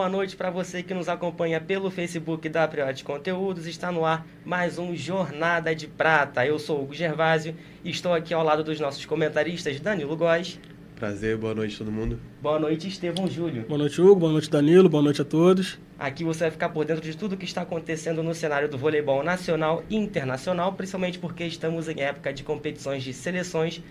Boa noite para você que nos acompanha pelo Facebook da Priote Conteúdos. Está no ar mais um Jornada de Prata. Eu sou o Hugo Gervásio e estou aqui ao lado dos nossos comentaristas Danilo Góes. Prazer, boa noite todo mundo. Boa noite, Estevão Júlio. Boa noite, Hugo. Boa noite, Danilo. Boa noite a todos. Aqui você vai ficar por dentro de tudo que está acontecendo no cenário do voleibol nacional e internacional, principalmente porque estamos em época de competições de seleções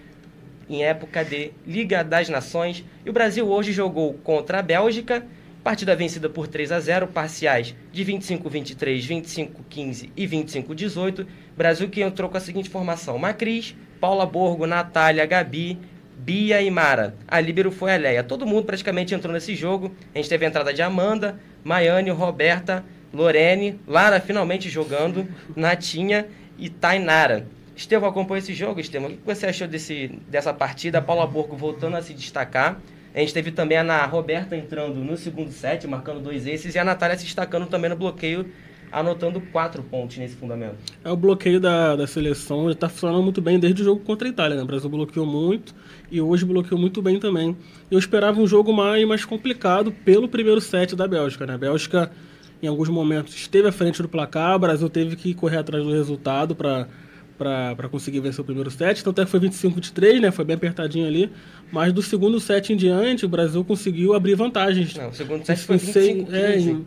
em época de Liga das Nações. E o Brasil hoje jogou contra a Bélgica, partida vencida por 3 a 0, parciais de 25-23, 25-15 e 25-18. Brasil que entrou com a seguinte formação: Macris, Paula Borgo, Natália, Gabi, Bia e Mara. A líbero foi a Leia. Todo mundo praticamente entrou nesse jogo. A gente teve a entrada de Amanda, Maiane, Roberta, Lorene, Lara finalmente jogando, Natinha e Tainara. Estevão acompanhou esse jogo, Estevão. O que você achou desse, dessa partida? A Paula Borgo voltando a se destacar. A gente teve também a Ana Roberta entrando no segundo set, marcando dois esses, e a Natália se destacando também no bloqueio, anotando quatro pontos nesse fundamento. É o bloqueio da, da seleção, está funcionando muito bem desde o jogo contra a Itália. Né? O Brasil bloqueou muito e hoje bloqueou muito bem também. Eu esperava um jogo mais, mais complicado pelo primeiro set da Bélgica. Né? A Bélgica, em alguns momentos, esteve à frente do placar, o Brasil teve que correr atrás do resultado para para conseguir vencer o primeiro set. Então até foi 25 de 3, né? Foi bem apertadinho ali. Mas do segundo set em diante, o Brasil conseguiu abrir vantagens. Não, o segundo set foi 25 é, em,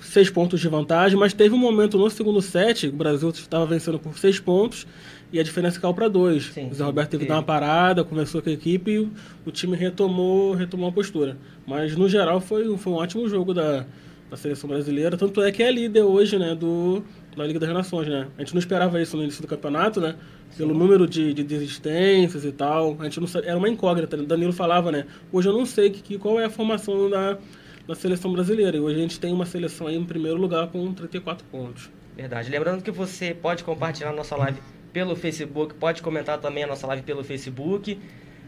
seis pontos de vantagem, mas teve um momento no segundo set, o Brasil estava vencendo por seis pontos e a diferença caiu para dois. Sim, o Zé Roberto teve que dar uma parada, conversou com a equipe e o time retomou, retomou a postura. Mas no geral foi, foi um ótimo jogo da, da seleção brasileira, tanto é que é líder hoje, né, do, da Liga das Nações, né? A gente não esperava isso no início do campeonato, né? Pelo Sim. número de, de desistências e tal. A gente não era uma incógnita. Né? Danilo falava, né? Hoje eu não sei que, que, qual é a formação da, da seleção brasileira. E hoje a gente tem uma seleção aí em primeiro lugar com 34 pontos. Verdade. Lembrando que você pode compartilhar a nossa live pelo Facebook, pode comentar também a nossa live pelo Facebook.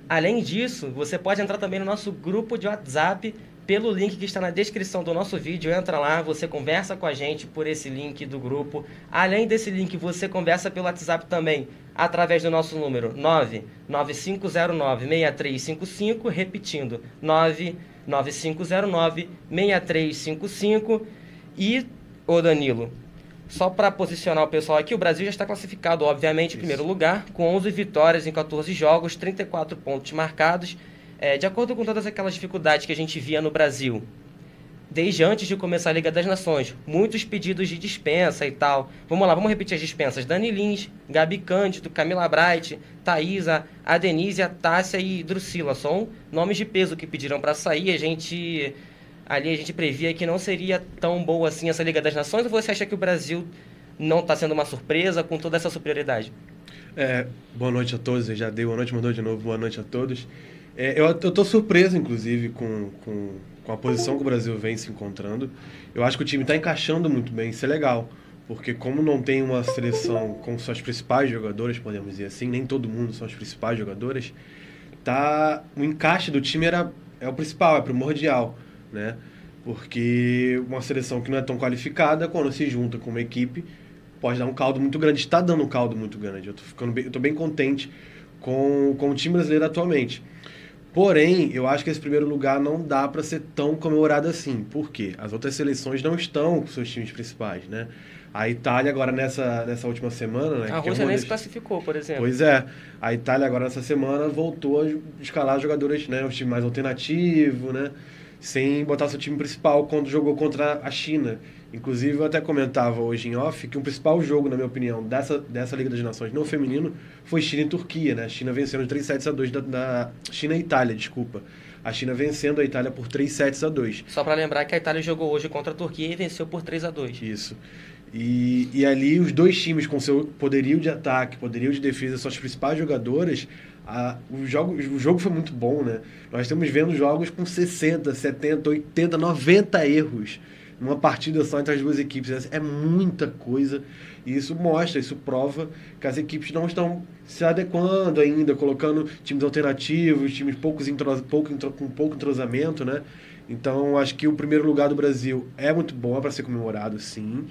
Além disso, você pode entrar também no nosso grupo de WhatsApp pelo link que está na descrição do nosso vídeo. Entra lá, você conversa com a gente por esse link do grupo. Além desse link, você conversa pelo WhatsApp também, através do nosso número 99509-6355, repetindo, 99509-6355. E, ô Danilo, só para posicionar o pessoal aqui, o Brasil já está classificado, obviamente, em primeiro lugar, com 11 vitórias em 14 jogos, 34 pontos marcados é, de acordo com todas aquelas dificuldades que a gente via no Brasil, desde antes de começar a Liga das Nações, muitos pedidos de dispensa e tal. Vamos lá, vamos repetir as dispensas. Dani Lins, Gabi Cândido, Camila Bright, Thaisa, Adenise, Tássia e Drusila. São nomes de peso que pediram para sair. A gente ali a gente previa que não seria tão boa assim essa Liga das Nações. Ou você acha que o Brasil não está sendo uma surpresa com toda essa superioridade? É, boa noite a todos. Eu já dei boa noite, mandou de novo boa noite a todos. É, eu, tô surpreso, inclusive, com, com, com, a posição que o Brasil vem se encontrando. Eu acho que o time está encaixando muito bem, isso é legal. Porque como não tem uma seleção com suas principais jogadoras, podemos dizer assim, nem todo mundo são as principais jogadoras, tá, o encaixe do time era, é o principal, é primordial, né? Porque uma seleção que não é tão qualificada, quando se junta com uma equipe, pode dar um caldo muito grande. Está dando um caldo muito grande. Eu tô, ficando bem, eu tô bem contente com, com o time brasileiro atualmente. Porém, eu acho que esse primeiro lugar não dá para ser tão comemorado assim. Por quê? As outras seleções não estão com seus times principais, né? A Itália agora nessa, nessa última semana, né? A Rússia é nem se classificou, por exemplo. Pois é. A Itália agora nessa semana voltou a escalar jogadores, né? Os times mais alternativos, né? Sem botar seu time principal quando jogou contra a China. Inclusive, eu até comentava hoje em off que o principal jogo, na minha opinião, dessa, dessa Liga das Nações no feminino foi China e Turquia, né? A China vencendo de 3 sets a 2 da, da China e Itália, desculpa. A China vencendo a Itália por 3 sets a 2. Só para lembrar que a Itália jogou hoje contra a Turquia e venceu por 3 a 2. Isso. E, e ali os dois times com seu poderio de ataque, poderio de defesa, suas principais jogadoras, a, o, jogo, o jogo foi muito bom, né? Nós estamos vendo jogos com 60, 70, 80, 90 erros numa partida só entre as duas equipes. É muita coisa. E isso mostra, isso prova que as equipes não estão se adequando ainda, colocando times alternativos, times poucos intros, pouco, com pouco entrosamento, né? Então, acho que o primeiro lugar do Brasil é muito bom para ser comemorado, sim.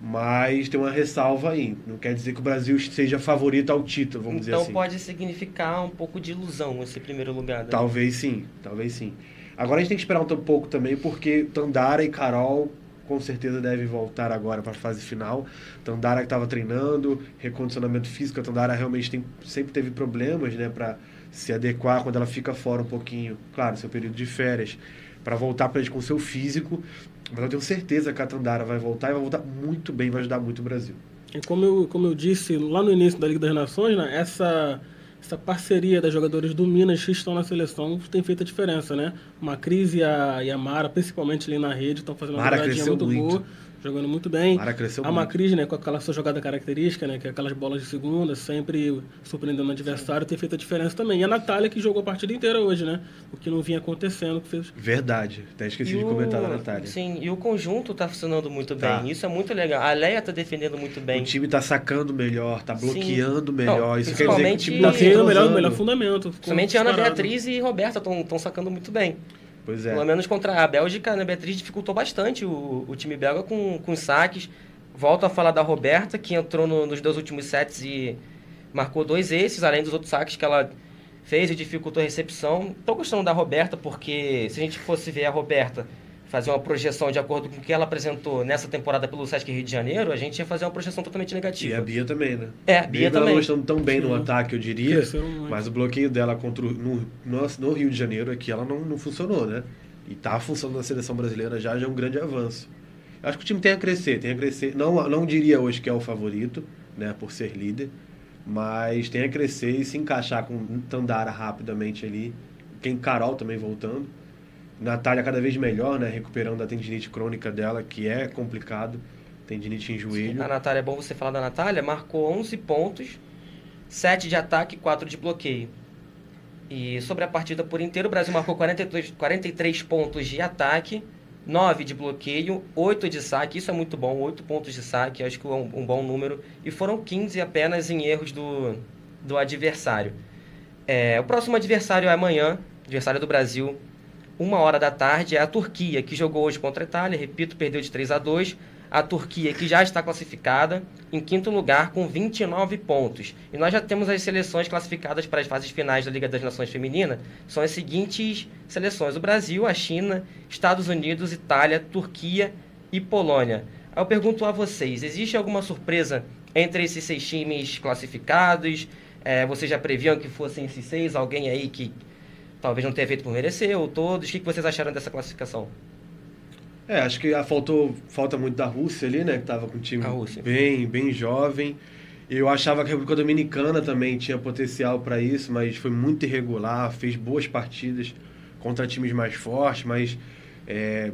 Mas tem uma ressalva aí. Não quer dizer que o Brasil seja favorito ao título, vamos então, dizer assim. Então pode significar um pouco de ilusão esse primeiro lugar. Né? Talvez sim, talvez sim. Agora a gente tem que esperar um pouco também, porque Tandara e Carol com certeza devem voltar agora para a fase final. Tandara que estava treinando, recondicionamento físico, a Tandara realmente tem, sempre teve problemas né, para se adequar quando ela fica fora um pouquinho, claro, seu período de férias, para voltar para com seu físico. Mas eu tenho certeza que a Tandara vai voltar e vai voltar muito bem, vai ajudar muito o Brasil. E como eu, como eu disse lá no início da Liga das Nações, né, essa essa parceria das jogadores do Minas que estão na seleção tem feito a diferença, né? Uma crise e a, e a Mara, principalmente ali na rede, estão fazendo uma jogadinha muito, muito boa jogando muito bem. Mara cresceu a Macris, né, com aquela sua jogada característica, né, que é aquelas bolas de segunda, sempre surpreendendo o adversário, tem feito a diferença também. E a Natália, que jogou a partida inteira hoje, né? O que não vinha acontecendo. Que fez... Verdade, até esqueci e de comentar o... da Natália. Sim, e o conjunto tá funcionando muito tá. bem. Isso é muito legal. A Leia tá defendendo muito bem. O time tá sacando melhor, tá bloqueando Sim. melhor. Não, Isso quer dizer que o time tá tendo o melhor, melhor fundamento. Somente Ana Beatriz e Roberta estão sacando muito bem. Pois é. Pelo menos contra a Bélgica, né, Beatriz dificultou bastante o, o time belga com, com saques. Volto a falar da Roberta, que entrou no, nos dois últimos sets e marcou dois esses, além dos outros saques que ela fez e dificultou a recepção. Estou gostando da Roberta, porque se a gente fosse ver a Roberta fazer uma projeção de acordo com o que ela apresentou nessa temporada pelo Sesc Rio de Janeiro, a gente ia fazer uma projeção totalmente negativa. E a Bia também, né? É, a Bia, Bia também. Ela não tão bem Sim. no ataque, eu diria, mas o bloqueio dela contra o, no, no, no, Rio de Janeiro aqui, ela não, não funcionou, né? E tá funcionando na seleção brasileira já, já é um grande avanço. Eu acho que o time tem a crescer, tem a crescer. Não, não diria hoje que é o favorito, né, por ser líder, mas tem a crescer e se encaixar com Tandara rapidamente ali. Tem Carol também voltando Natália cada vez melhor, né? Recuperando a tendinite crônica dela, que é complicado. Tendinite em joelho. Sim, a Natália, é bom você falar da Natália, marcou 11 pontos, 7 de ataque e 4 de bloqueio. E sobre a partida por inteiro, o Brasil marcou 43, 43 pontos de ataque, 9 de bloqueio, 8 de saque. Isso é muito bom, 8 pontos de saque, acho que é um, um bom número. E foram 15 apenas em erros do, do adversário. É, o próximo adversário é amanhã, adversário do Brasil, uma hora da tarde, é a Turquia, que jogou hoje contra a Itália, repito, perdeu de 3 a 2 a Turquia, que já está classificada em quinto lugar com 29 pontos. E nós já temos as seleções classificadas para as fases finais da Liga das Nações Feminina. São as seguintes seleções: o Brasil, a China, Estados Unidos, Itália, Turquia e Polônia. Eu pergunto a vocês: existe alguma surpresa entre esses seis times classificados? É, vocês já previam que fossem esses seis? Alguém aí que talvez não tenha feito por merecer, ou todos. O que vocês acharam dessa classificação? É, acho que faltou, falta muito da Rússia ali, né? Que tava com um time bem, bem jovem. Eu achava que a República Dominicana também tinha potencial para isso, mas foi muito irregular, fez boas partidas contra times mais fortes, mas é,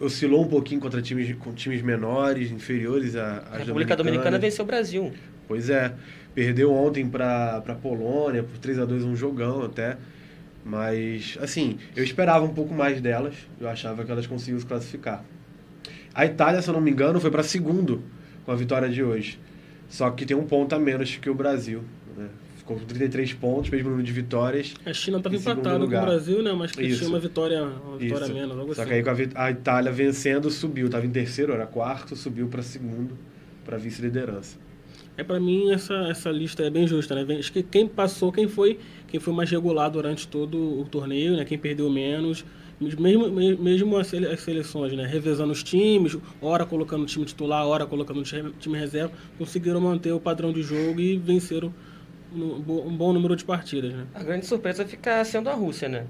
oscilou um pouquinho contra times, com times menores, inferiores a, A República Dominicana venceu o Brasil. Pois é, perdeu ontem para a Polônia por 3 a 2 um jogão até. Mas, assim, eu esperava um pouco mais delas. Eu achava que elas conseguiam se classificar. A Itália, se eu não me engano, foi para segundo com a vitória de hoje. Só que tem um ponto a menos que o Brasil. Né? Ficou com 33 pontos, mesmo número de vitórias. A China estava empatada com o Brasil, né? Mas que Isso. tinha uma vitória, uma vitória Isso. menos. Algo Só assim. que aí com a, a Itália vencendo, subiu. Estava em terceiro, era quarto, subiu para segundo, para vice-liderança. É para mim essa, essa lista é bem justa, né? Acho que quem passou, quem foi, quem foi mais regular durante todo o torneio, né? Quem perdeu menos, mesmo, mesmo as seleções, né? Revezando os times, hora colocando o time titular, hora colocando o time reserva, conseguiram manter o padrão de jogo e venceram um bom número de partidas, né? A grande surpresa fica sendo a Rússia, né?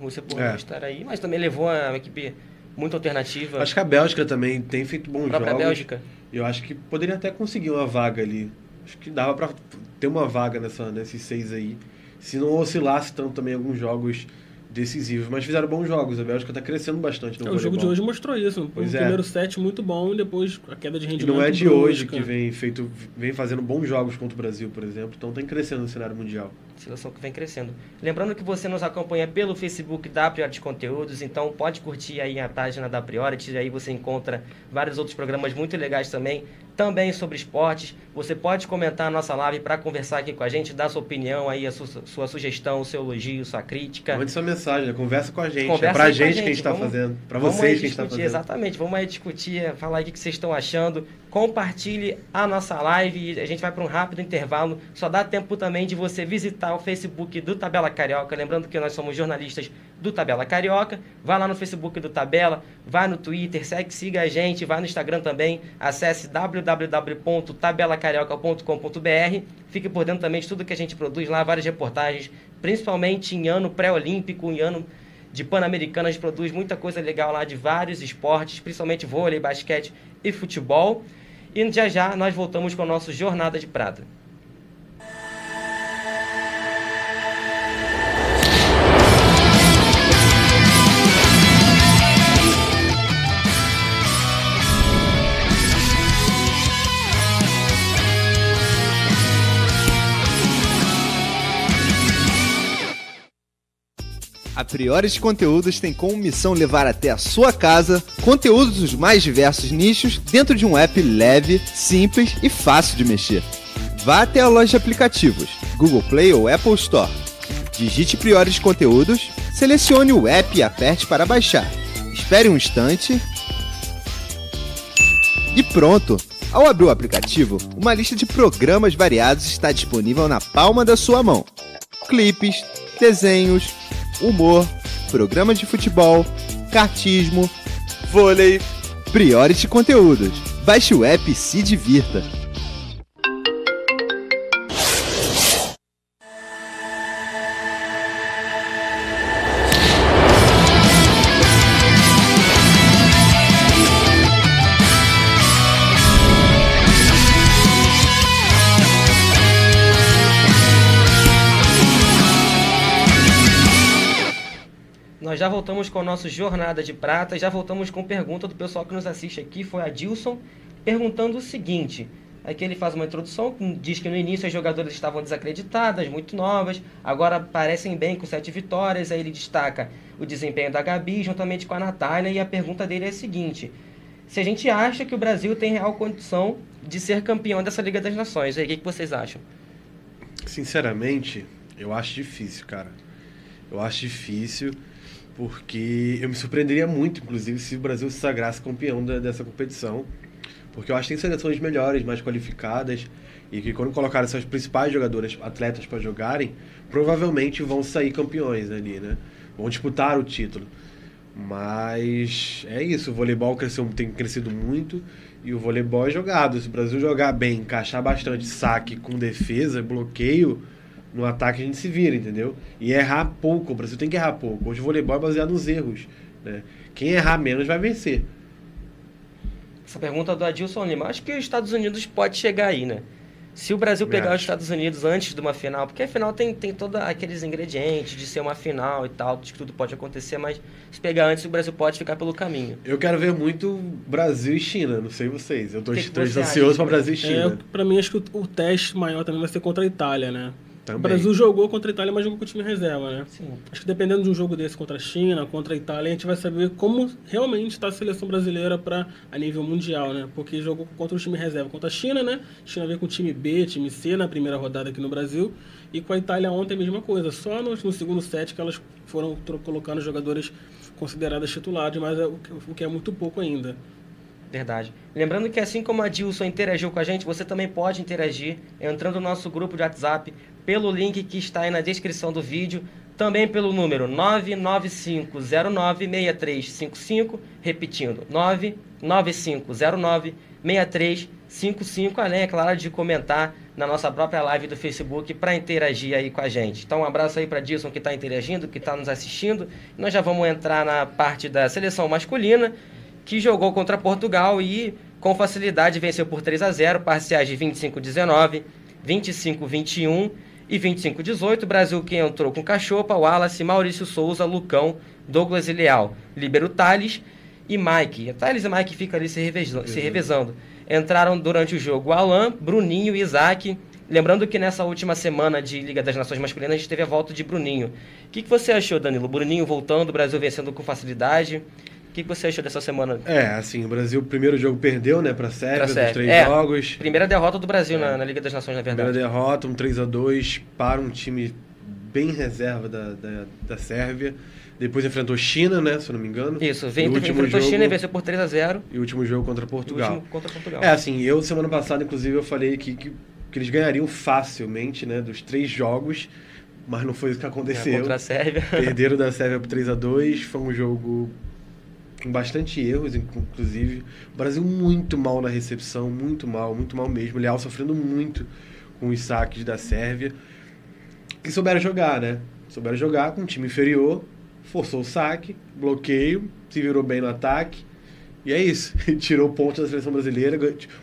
A Rússia por é. estar aí, mas também levou a equipe muito alternativa. Acho que a Bélgica também tem feito bons a jogos. A Bélgica. Eu acho que poderia até conseguir uma vaga ali. Acho que dava para ter uma vaga nessa, nesses seis aí. Se não oscilasse tanto também alguns jogos decisivos. Mas fizeram bons jogos. A Bélgica está crescendo bastante no é, O jogo de hoje mostrou isso. Pois o é. primeiro set muito bom e depois a queda de rendimento. E não é de hoje que vem, feito, vem fazendo bons jogos contra o Brasil, por exemplo. Então tem crescendo no cenário mundial. Seleção que vem crescendo. Lembrando que você nos acompanha pelo Facebook da Priority Conteúdos, então pode curtir aí a página da Priority, aí você encontra vários outros programas muito legais também, também sobre esportes. Você pode comentar a nossa live para conversar aqui com a gente, dar sua opinião aí, a sua, sua sugestão, o seu elogio, sua crítica. Mande sua mensagem, conversa com a gente. Conversa é pra gente, gente, que a gente está fazendo, para vocês que a gente está fazendo. Exatamente, vamos aí discutir, falar aí o que vocês estão achando. Compartilhe a nossa live a gente vai para um rápido intervalo. Só dá tempo também de você visitar o Facebook do Tabela Carioca. Lembrando que nós somos jornalistas do Tabela Carioca. Vai lá no Facebook do Tabela, vai no Twitter, segue, siga a gente, vai no Instagram também. Acesse www.tabelacarioca.com.br. Fique por dentro também de tudo que a gente produz lá, várias reportagens, principalmente em ano pré-olímpico, em ano de Pan-Americana. A gente produz muita coisa legal lá de vários esportes, principalmente vôlei, basquete e futebol. E já já nós voltamos com o nosso Jornada de Prata. Priores Conteúdos tem como missão levar até a sua casa conteúdos dos mais diversos nichos dentro de um app leve, simples e fácil de mexer. Vá até a loja de aplicativos, Google Play ou Apple Store. Digite Priores Conteúdos, selecione o app e aperte para baixar. Espere um instante. E pronto! Ao abrir o aplicativo, uma lista de programas variados está disponível na palma da sua mão. Clipes, desenhos, humor, programas de futebol, cartismo, vôlei, Priority Conteúdos. Baixe o app e se divirta. Já voltamos com o nosso Jornada de Prata, já voltamos com pergunta do pessoal que nos assiste aqui, foi a Dilson, perguntando o seguinte. Aqui ele faz uma introdução, diz que no início as jogadoras estavam desacreditadas, muito novas, agora parecem bem com sete vitórias. Aí ele destaca o desempenho da Gabi juntamente com a Natália. E a pergunta dele é a seguinte: se a gente acha que o Brasil tem real condição de ser campeão dessa Liga das Nações, aí o que, que vocês acham? Sinceramente, eu acho difícil, cara. Eu acho difícil porque eu me surpreenderia muito, inclusive, se o Brasil se sagrasse campeão da, dessa competição, porque eu acho que tem seleções melhores, mais qualificadas, e que quando colocarem seus principais jogadores, atletas para jogarem, provavelmente vão sair campeões ali, né? Vão disputar o título. Mas é isso, o voleibol cresceu, tem crescido muito e o voleibol é jogado. Se o Brasil jogar bem, encaixar bastante saque com defesa, bloqueio, no ataque a gente se vira, entendeu? E errar pouco, o Brasil tem que errar pouco. Hoje o voleibol é baseado nos erros. Né? Quem errar menos vai vencer. Essa pergunta do Adilson Lima. Acho que os Estados Unidos pode chegar aí, né? Se o Brasil pegar os Estados Unidos antes de uma final, porque a final tem, tem todos aqueles ingredientes de ser uma final e tal, de que tudo pode acontecer, mas se pegar antes, o Brasil pode ficar pelo caminho. Eu quero ver muito Brasil e China, não sei vocês. Eu tô, tô ansioso para Brasil e China. É, para mim, acho que o, o teste maior também vai ser contra a Itália, né? Também. O Brasil jogou contra a Itália, mas jogou com o time reserva, né? Sim. Acho que dependendo de um jogo desse contra a China, contra a Itália, a gente vai saber como realmente está a seleção brasileira para a nível mundial, né? Porque jogou contra o time reserva contra a China, né? A China veio com o time B, time C na primeira rodada aqui no Brasil. E com a Itália ontem a mesma coisa. Só no, no segundo set que elas foram colocando jogadores consideradas titulares, mas é, o que é muito pouco ainda. Verdade. Lembrando que assim como a Dilson interagiu com a gente, você também pode interagir entrando no nosso grupo de WhatsApp pelo link que está aí na descrição do vídeo, também pelo número 995096355, repetindo, 995096355, além, é claro, de comentar na nossa própria live do Facebook para interagir aí com a gente. Então, um abraço aí para Dilson que está interagindo, que está nos assistindo. Nós já vamos entrar na parte da seleção masculina que jogou contra Portugal e com facilidade venceu por 3 a 0, parciais de 25-19, 25-21 e 25-18. Brasil que entrou com Cachopa, Wallace, Maurício Souza, Lucão, Douglas e Leal, Libero Tales e Mike. Tales e Mike ficam ali se revezando, se revezando. Entraram durante o jogo Alain, Bruninho e Isaac. Lembrando que nessa última semana de Liga das Nações Masculinas a gente teve a volta de Bruninho. O que, que você achou, Danilo? Bruninho voltando, o Brasil vencendo com facilidade. O que, você achou dessa semana? É, assim, o Brasil, primeiro jogo perdeu, né, pra Sérvia, pra Sérvia. três é, jogos. Primeira derrota do Brasil é. na, na, Liga das Nações, na verdade. Primeira derrota, um 3 a 2 para um time bem reserva da, da, da Sérvia. Depois enfrentou China, né? Se eu não me engano. Isso, vem, enfrentou jogo, China e venceu por 3 a 0 E o último jogo contra Portugal. contra Portugal. É, assim, eu semana passada, inclusive, eu falei que, que, que, eles ganhariam facilmente, né? Dos três jogos, mas não foi isso que aconteceu. É, contra a Sérvia. Perderam da Sérvia por 3 a 2 Foi um jogo com bastante erros, inclusive. O Brasil muito mal na recepção, muito mal, muito mal mesmo. O Leal sofrendo muito com os saques da Sérvia. Que souberam jogar, né? Souberam jogar com um time inferior, forçou o saque, bloqueio, se virou bem no ataque. E é isso. Tirou pontos da seleção brasileira,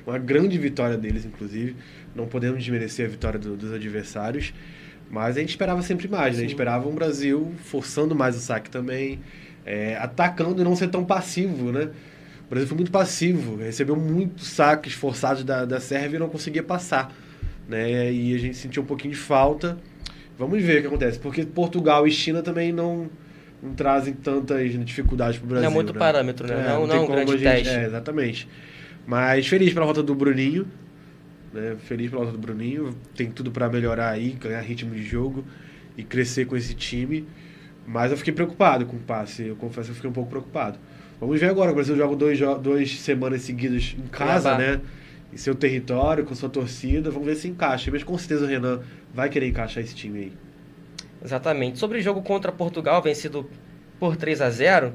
uma grande vitória deles, inclusive. Não podemos desmerecer a vitória do, dos adversários. Mas a gente esperava sempre mais, né? A gente esperava um Brasil forçando mais o saque também, é, atacando e não ser tão passivo, né? O Brasil foi muito passivo, recebeu muitos saques forçados da, da Sérvia e não conseguia passar. Né? E a gente sentiu um pouquinho de falta. Vamos ver o que acontece, porque Portugal e China também não, não trazem tantas dificuldades para o Brasil. Não é muito né? parâmetro, né? É, não, não, não é um grande gente, teste. É, exatamente. Mas feliz pela volta do Bruninho. Né? Feliz pela volta do Bruninho. Tem tudo para melhorar aí, ganhar ritmo de jogo e crescer com esse time. Mas eu fiquei preocupado com o passe. Eu confesso que eu fiquei um pouco preocupado. Vamos ver agora. O Brasil joga dois, duas semanas seguidas em casa, né? Em seu território, com sua torcida. Vamos ver se encaixa. Mas com certeza o Renan vai querer encaixar esse time aí. Exatamente. Sobre o jogo contra Portugal, vencido por 3 a 0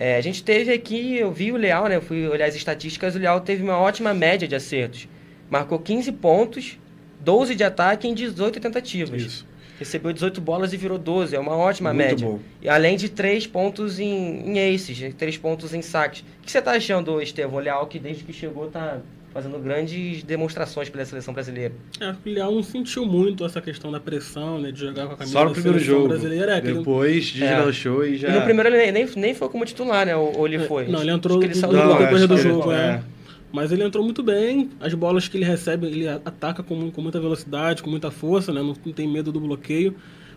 é, a gente teve aqui, eu vi o Leal, né? Eu fui olhar as estatísticas, o Leal teve uma ótima média de acertos. Marcou 15 pontos, 12 de ataque em 18 tentativas. Isso. Recebeu 18 bolas e virou 12, é uma ótima Muito média. Bom. E além de 3 pontos em, em aces, 3 pontos em saques. O que você está achando, Estevão? O Leal, que desde que chegou está fazendo grandes demonstrações pela seleção brasileira. É, o Leal não sentiu muito essa questão da pressão, né, de jogar com a camisa Só no primeiro jogo. brasileira. É, depois deslanchou é. e já... E no primeiro ele nem, nem foi como titular, né, ou, ou ele é, foi? Não, ele entrou ele no depois do jogo, é. é. Mas ele entrou muito bem, as bolas que ele recebe, ele ataca com, com muita velocidade, com muita força, né, não, não tem medo do bloqueio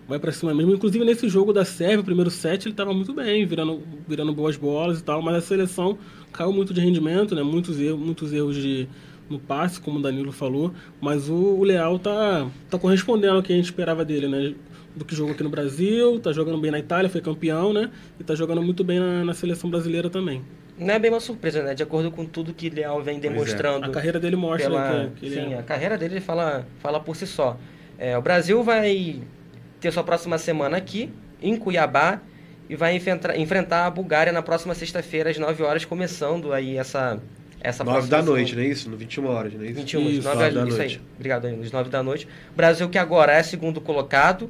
vai para cima mesmo. Inclusive nesse jogo da Sérvia, o primeiro set, ele estava muito bem, virando, virando boas bolas e tal, mas a seleção caiu muito de rendimento, né? Muitos erros, muitos erros de, no passe, como o Danilo falou, mas o, o Leal tá, tá correspondendo ao que a gente esperava dele, né? Do que jogou aqui no Brasil, tá jogando bem na Itália, foi campeão, né? E tá jogando muito bem na, na seleção brasileira também. Não é bem uma surpresa, né? De acordo com tudo que Leal vem é. demonstrando. É. A carreira dele mostra pela... que, que Sim, é. a carreira dele fala, fala por si só. É, o Brasil vai ter sua próxima semana aqui, em Cuiabá, e vai enfrentar, enfrentar a Bulgária na próxima sexta-feira, às 9 horas, começando aí essa essa 9 da noite, não é isso? No 21 horas, não é isso? 21, isso, 9, 9 da isso noite. Aí. Obrigado, Danilo. 9 da noite. Brasil que agora é segundo colocado,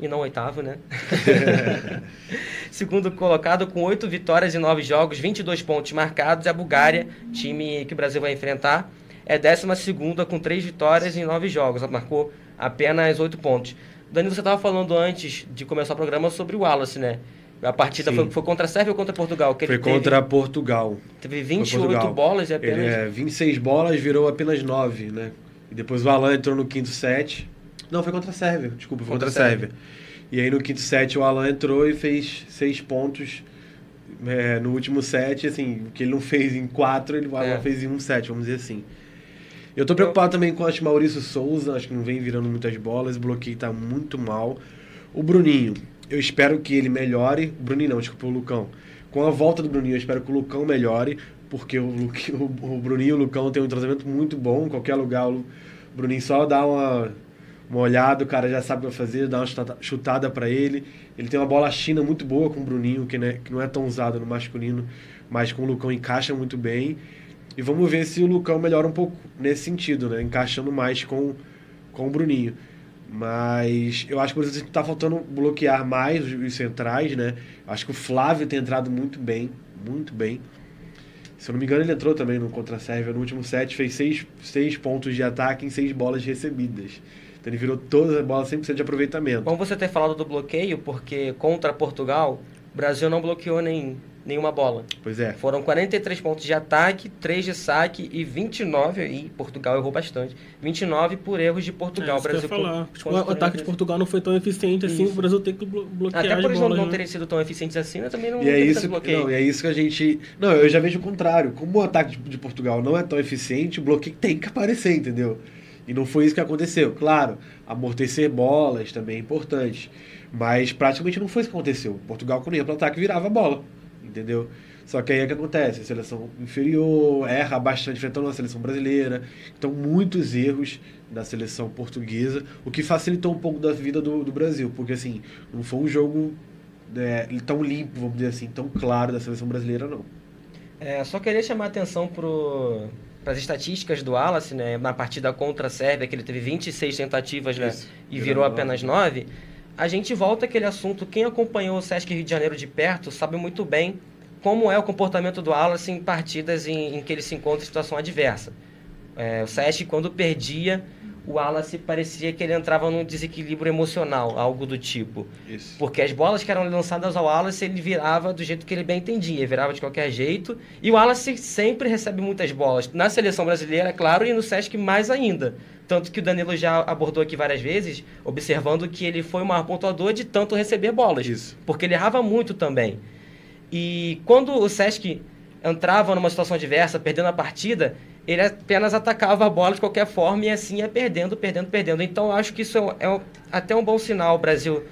e não oitavo, né? segundo colocado com 8 vitórias em 9 jogos, 22 pontos marcados. A Bulgária, time que o Brasil vai enfrentar, é 12 com 3 vitórias em 9 jogos. Marcou apenas 8 pontos. Danilo, você estava falando antes de começar o programa sobre o Wallace, né? A partida foi, foi, contra a Sérvia ou contra Portugal? foi contra teve, Portugal. Teve 28 Portugal. bolas e apenas. Ele, é, 26 bolas, virou apenas 9, né? E depois o Alan entrou no quinto set. Não, foi contra a Sérvia, desculpa, foi contra, contra a Sérvia. Sérvia. E aí no quinto set o Alan entrou e fez 6 pontos é, no último set, assim, o que ele não fez em 4, ele o Alan é. fez em um set, vamos dizer assim. Eu tô preocupado também com o Maurício Souza, acho que não vem virando muitas bolas, o bloqueio tá muito mal. O Bruninho, eu espero que ele melhore. O Bruninho não, desculpa, o Lucão. Com a volta do Bruninho, eu espero que o Lucão melhore, porque o, o, o Bruninho e o Lucão têm um tratamento muito bom. Em qualquer lugar, o Bruninho só dá uma, uma olhada, o cara já sabe o que fazer, dá uma chutada para ele. Ele tem uma bola china muito boa com o Bruninho, que, né, que não é tão usada no masculino, mas com o Lucão encaixa muito bem. E vamos ver se o Lucão melhora um pouco nesse sentido, né? Encaixando mais com, com o Bruninho. Mas eu acho que por exemplo está faltando bloquear mais os, os centrais, né? Acho que o Flávio tem entrado muito bem, muito bem. Se eu não me engano, ele entrou também no contra a Sérvia no último set, fez seis, seis pontos de ataque em seis bolas recebidas. Então ele virou todas as bolas 100% de aproveitamento. Bom você ter falado do bloqueio, porque contra Portugal, o Brasil não bloqueou nem nenhuma bola. Pois é. Foram 43 pontos de ataque, 3 de saque e 29, aí Portugal errou bastante, 29 por erros de Portugal. É, o Brasil falar. Tipo, o ataque de Portugal não foi tão eficiente assim, isso. o Brasil tem que bloquear Até por eles não, não né? terem sido tão eficientes assim, eu também não e é isso que, não, e é isso que a gente... Não, eu já vejo o contrário. Como o ataque de, de Portugal não é tão eficiente, o bloqueio tem que aparecer, entendeu? E não foi isso que aconteceu. Claro, amortecer bolas também é importante. Mas praticamente não foi isso que aconteceu. Portugal, quando ia para o ataque, virava a bola. Entendeu? Só que aí é que acontece, a seleção inferior erra bastante enfrentando a seleção brasileira. Então, muitos erros da seleção portuguesa, o que facilitou um pouco da vida do, do Brasil, porque assim, não foi um jogo é, tão limpo, vamos dizer assim, tão claro da seleção brasileira, não. É, só queria chamar a atenção para as estatísticas do Wallace, né, na partida contra a Sérvia, que ele teve 26 tentativas né, e virou apenas 9. A gente volta àquele assunto, quem acompanhou o Sesc Rio de Janeiro de perto sabe muito bem como é o comportamento do Wallace em partidas em, em que ele se encontra em situação adversa. É, o Sesc, quando perdia, o Wallace parecia que ele entrava num desequilíbrio emocional, algo do tipo. Isso. Porque as bolas que eram lançadas ao Wallace, ele virava do jeito que ele bem entendia, virava de qualquer jeito. E o Wallace sempre recebe muitas bolas. Na seleção brasileira, é claro, e no Sesc mais ainda. Tanto que o Danilo já abordou aqui várias vezes, observando que ele foi o maior pontuador de tanto receber bolas. Isso. Porque ele errava muito também. E quando o Sesc entrava numa situação adversa, perdendo a partida, ele apenas atacava a bola de qualquer forma e assim ia perdendo, perdendo, perdendo. Então acho que isso é, é até um bom sinal o Brasil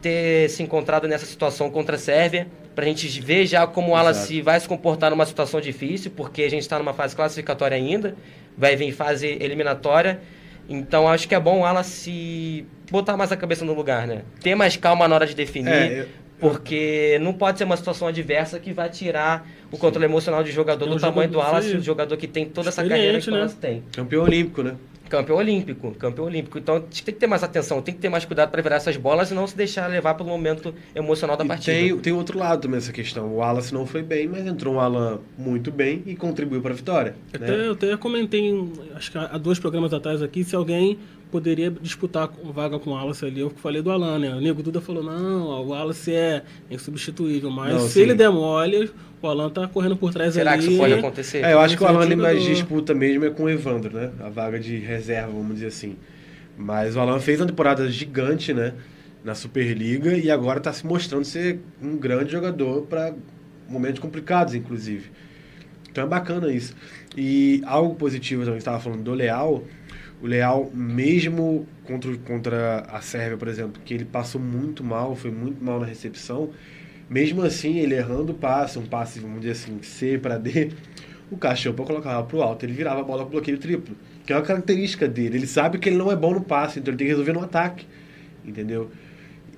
ter se encontrado nessa situação contra a Sérvia, para a gente ver já como o Wallace vai se comportar numa situação difícil, porque a gente está numa fase classificatória ainda, vai vir fase eliminatória. Então acho que é bom o Wallace botar mais a cabeça no lugar, né? Ter mais calma na hora de definir. É, eu porque não pode ser uma situação adversa que vai tirar o controle emocional de jogador um do tamanho do Wallace, o jogador que tem toda essa carreira que o Wallace né? tem. Campeão olímpico, né? Campeão olímpico, campeão olímpico. Então tem que ter mais atenção, tem que ter mais cuidado para virar essas bolas e não se deixar levar pelo momento emocional da e partida. Tem, tem outro lado também essa questão. O Wallace não foi bem, mas entrou um Alan muito bem e contribuiu para a vitória. Até, né? Eu até comentei, acho que há dois programas atrás aqui, se alguém poderia disputar vaga com o Wallace ali. Eu falei do Alan, né? O Nego Duda falou, não, o Wallace é insubstituível. Mas não, se sim. ele der mole, o Alan tá correndo por trás Será ali. Será que isso pode acontecer? É, eu acho que o Alan ele mais disputa mesmo é com o Evandro, né? A vaga de reserva, vamos dizer assim. Mas o Alan fez uma temporada gigante, né? Na Superliga e agora está se mostrando ser um grande jogador para momentos complicados, inclusive. Então é bacana isso. E algo positivo também, estava falando do Leal, o Leal, mesmo contra, contra a Sérvia, por exemplo, que ele passou muito mal, foi muito mal na recepção, mesmo assim, ele errando o passe, um passe, vamos dizer assim, C para D, o Cachorro colocava para o alto, ele virava a bola para bloqueio triplo, que é uma característica dele. Ele sabe que ele não é bom no passe, então ele tem que resolver no ataque, entendeu?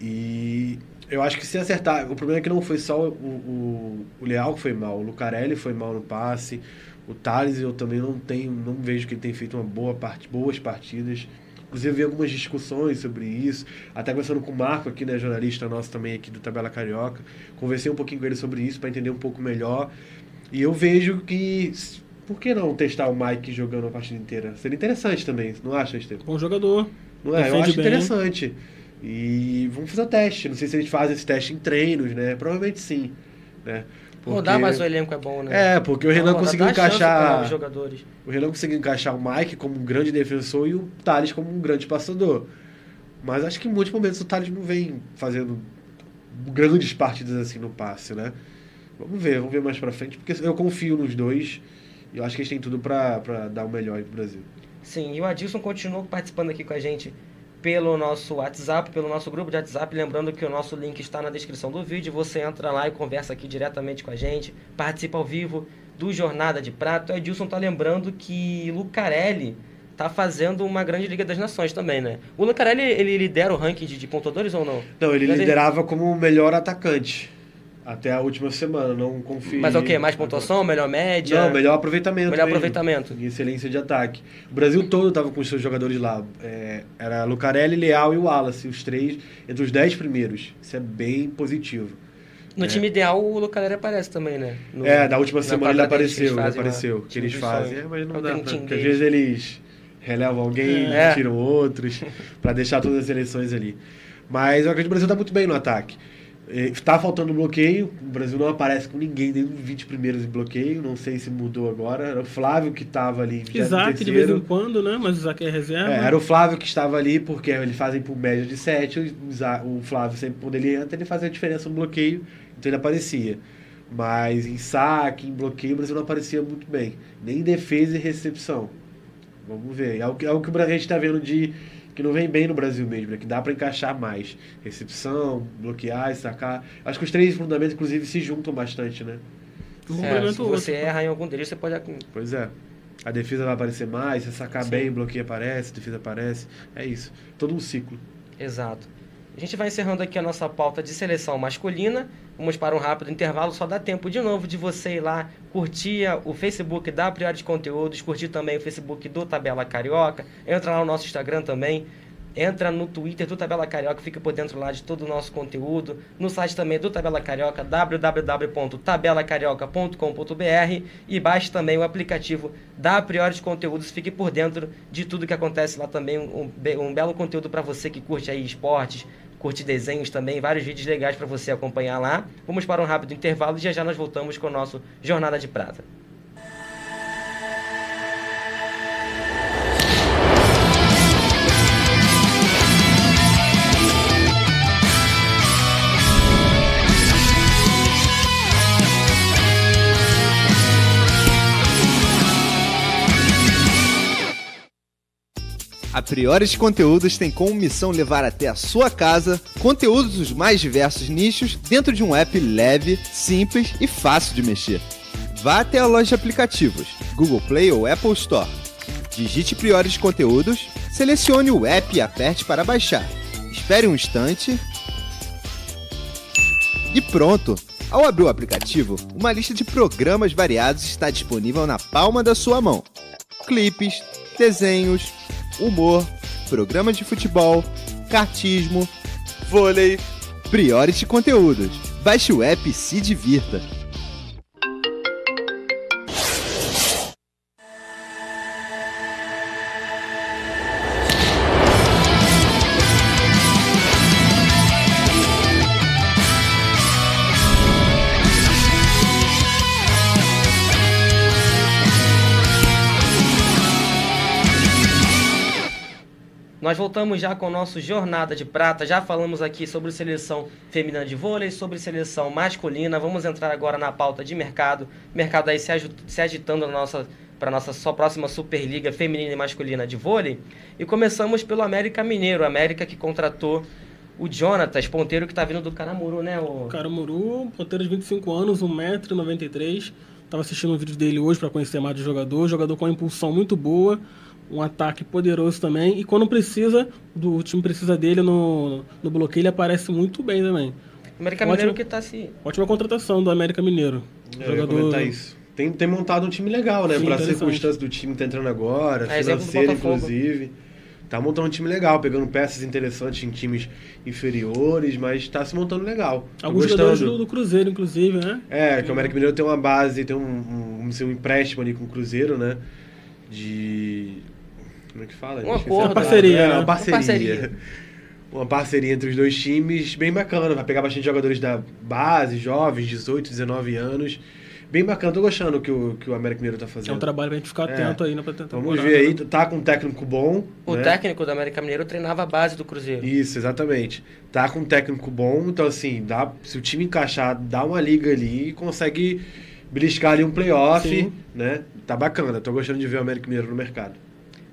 E eu acho que se acertar, o problema é que não foi só o, o, o Leal que foi mal, o Lucarelli foi mal no passe, o Thales eu também não tenho, não vejo que ele tem feito uma boa parte, boas partidas. Inclusive, vi algumas discussões sobre isso. Até conversando com o Marco aqui, né, jornalista nosso também aqui do Tabela Carioca. Conversei um pouquinho com ele sobre isso para entender um pouco melhor. E eu vejo que por que não testar o Mike jogando a partida inteira? Seria interessante também, não acha, Estevam? Bom jogador. Não é? Eu acho bem. interessante. E vamos fazer o teste. Não sei se eles fazem esse teste em treinos, né? Provavelmente sim. Né? Porque... Rodar mais o elenco é bom, né? É, porque o Renan conseguiu encaixar. Jogadores. O Renan conseguiu encaixar o Mike como um grande defensor e o Thales como um grande passador. Mas acho que em muitos momentos o Thales não vem fazendo grandes partidas assim no passe, né? Vamos ver, vamos ver mais pra frente, porque eu confio nos dois e eu acho que eles têm tudo pra, pra dar o melhor aí pro Brasil. Sim, e o Adilson continuou participando aqui com a gente pelo nosso WhatsApp, pelo nosso grupo de WhatsApp. Lembrando que o nosso link está na descrição do vídeo. Você entra lá e conversa aqui diretamente com a gente, participa ao vivo do Jornada de Prato. O Edilson está lembrando que Lucarelli está fazendo uma grande Liga das Nações também, né? O Lucarelli, ele lidera o ranking de, de pontuadores ou não? Não, ele liderava como o melhor atacante. Até a última semana, não confio. Mas é o quê? Mais pontuação, melhor média? Não, melhor aproveitamento. Melhor mesmo. aproveitamento. E excelência de ataque. O Brasil todo estava com os seus jogadores lá. É, era Lucarelli, Leal e Wallace, os três, entre os dez primeiros. Isso é bem positivo. No é. time ideal, o Lucarelli aparece também, né? No, é, da última semana ele apareceu, ele apareceu. Que eles fazem, é, mas não, não dá, pra, porque às vezes eles relevam alguém, é. tiram outros, para deixar todas as eleições ali. Mas eu acredito que o Brasil está muito bem no ataque. Está faltando bloqueio, o Brasil não aparece com ninguém dentro dos 20 primeiros em bloqueio, não sei se mudou agora. Era o Flávio que estava ali. Isaac de vez em quando, né? Mas o Isaac é reserva. É, era o Flávio que estava ali, porque eles fazem por média de 7. O Flávio, sempre quando ele entra, ele fazia a diferença no bloqueio, então ele aparecia. Mas em saque, em bloqueio, o Brasil não aparecia muito bem. Nem em defesa e recepção. Vamos ver. É o que, é o que a gente está vendo de que não vem bem no Brasil mesmo, né? Que dá para encaixar mais. Recepção, bloquear, sacar. Acho que os três fundamentos, inclusive, se juntam bastante, né? É, se você erra em algum deles, você pode. Pois é. A defesa vai aparecer mais, se sacar Sim. bem, bloqueio aparece, defesa aparece. É isso. Todo um ciclo. Exato. A gente vai encerrando aqui a nossa pauta de seleção masculina. Vamos para um rápido intervalo. Só dá tempo de novo de você ir lá curtir o Facebook da Priori de Conteúdos, curtir também o Facebook do Tabela Carioca. Entra lá no nosso Instagram também. Entra no Twitter do Tabela Carioca, fica por dentro lá de todo o nosso conteúdo. No site também do Tabela Carioca, www.tabelacarioca.com.br e baixe também o aplicativo da Priori de Conteúdos, fique por dentro de tudo que acontece lá também. Um, um belo conteúdo para você que curte aí esportes, curte desenhos também, vários vídeos legais para você acompanhar lá. Vamos para um rápido intervalo e já já nós voltamos com o nosso Jornada de Prata. A Priores Conteúdos tem como missão levar até a sua casa conteúdos dos mais diversos nichos dentro de um app leve, simples e fácil de mexer. Vá até a loja de aplicativos, Google Play ou Apple Store. Digite Priores Conteúdos, selecione o app e aperte para baixar. Espere um instante. E pronto! Ao abrir o aplicativo, uma lista de programas variados está disponível na palma da sua mão. Clipes, desenhos, humor, programas de futebol, cartismo, vôlei, priores de conteúdos. Baixe o app e se divirta. Nós voltamos já com o nosso Jornada de Prata. Já falamos aqui sobre seleção feminina de vôlei, sobre seleção masculina. Vamos entrar agora na pauta de mercado. Mercado aí se, agitando na nossa para nossa só próxima Superliga feminina e masculina de vôlei. E começamos pelo América Mineiro, América que contratou o Jonatas, ponteiro que está vindo do Caramuru, né? O... Caramuru, ponteiro de 25 anos, 1,93m. Estava assistindo um vídeo dele hoje para conhecer mais do jogador. Jogador com uma impulsão muito boa um ataque poderoso também. E quando precisa, do, o time precisa dele no, no bloqueio, ele aparece muito bem também. América ótima, Mineiro que tá se. Ótima contratação do América Mineiro. É, jogador... isso. Tem, tem montado um time legal, né? Para circunstâncias do time que tá entrando agora, é, financeiro, inclusive. Tá montando um time legal, pegando peças interessantes em times inferiores, mas tá se montando legal. Alguns jogadores do, do, Cruzeiro, inclusive, né? É, que o América Mineiro tem uma base, tem um, um, um, um empréstimo ali com o Cruzeiro, né? De como é que fala? Um acordo. Uma parceria, é, né? uma parceria. Uma parceria. Uma parceria entre os dois times, bem bacana. Vai pegar bastante jogadores da base, jovens, 18, 19 anos. Bem bacana, tô gostando que o que o América Mineiro tá fazendo. É um trabalho pra gente ficar é. atento aí, né? Pra tentar Vamos ver aí, tá com um técnico bom. O né? técnico do América Mineiro treinava a base do Cruzeiro. Isso, exatamente. Tá com um técnico bom, então assim, dá, se o time encaixar, dá uma liga ali e consegue beliscar ali um playoff, né? Tá bacana, tô gostando de ver o América Mineiro no mercado.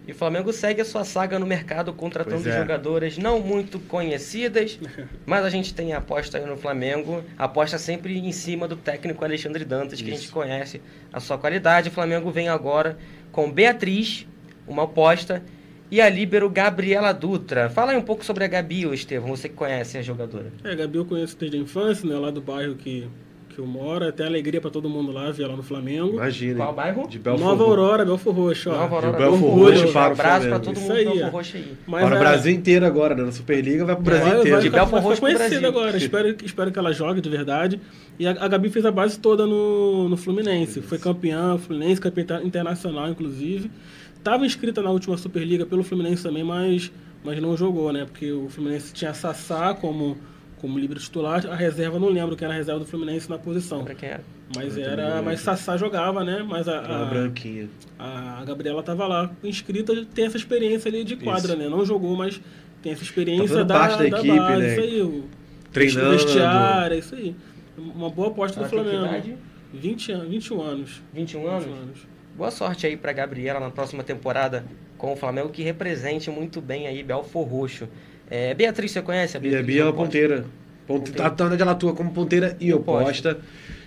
E o Flamengo segue a sua saga no mercado contratando é. jogadoras não muito conhecidas, mas a gente tem a aposta aí no Flamengo, aposta sempre em cima do técnico Alexandre Dantas, Isso. que a gente conhece a sua qualidade. O Flamengo vem agora com Beatriz, uma aposta, e a líbero Gabriela Dutra. Fala aí um pouco sobre a Gabi, Estevão, você que conhece a jogadora. É, a Gabi eu conheço desde a infância, né, lá do bairro que que eu moro. É até alegria para todo mundo lá, ver lá no Flamengo. Imagina. Qual bairro? De Belfor Nova Aurora, Belfor Roxo. Nova Aurora, Belfor Roxo para um abraço para todo mundo aí, Belfor Roxo aí. Mas para o Brasil inteiro agora, né? Na Superliga vai para o Brasil vai, inteiro. Vai, de Belfor Roxo conhecido agora. espero, espero que ela jogue de verdade. E a, a Gabi fez a base toda no, no Fluminense. Isso. Foi campeã, Fluminense, campeã internacional, inclusive. Estava inscrita na última Superliga pelo Fluminense também, mas, mas não jogou, né? Porque o Fluminense tinha Sassá como como livre titular. A reserva, não lembro quem era a reserva do Fluminense na posição. Lembra quem era? Mas era. Mas Sassá jogava, né? Mas a. A, a branquinha. A Gabriela estava lá inscrita, tem essa experiência ali de quadra, isso. né? Não jogou, mas tem essa experiência tá da, parte da, da equipe, base, né? Isso aí. O, Treinando. Vestiário, isso aí. Uma boa aposta do Flamengo. 20 anos, 21 anos. 21 anos? 21 anos. Boa sorte aí para Gabriela na próxima temporada com o Flamengo que represente muito bem aí Belfor Roxo. É, Beatriz, você conhece a Beatriz? E a Bia é uma ponteira. Ponte... Ponteira. Ela atua como ponteira e oposta. oposta.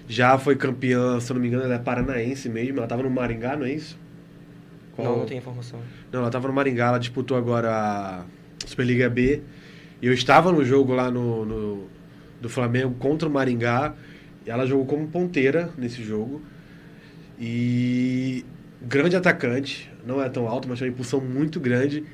Já foi campeã, se eu não me engano, ela é paranaense mesmo. Ela estava no Maringá, não é isso? Qual... Não, não tem informação. Não, ela estava no Maringá, ela disputou agora a Superliga B. E eu estava no jogo lá no, no do Flamengo contra o Maringá. E ela jogou como ponteira nesse jogo. E grande atacante, não é tão alto, mas tem uma impulsão muito grande.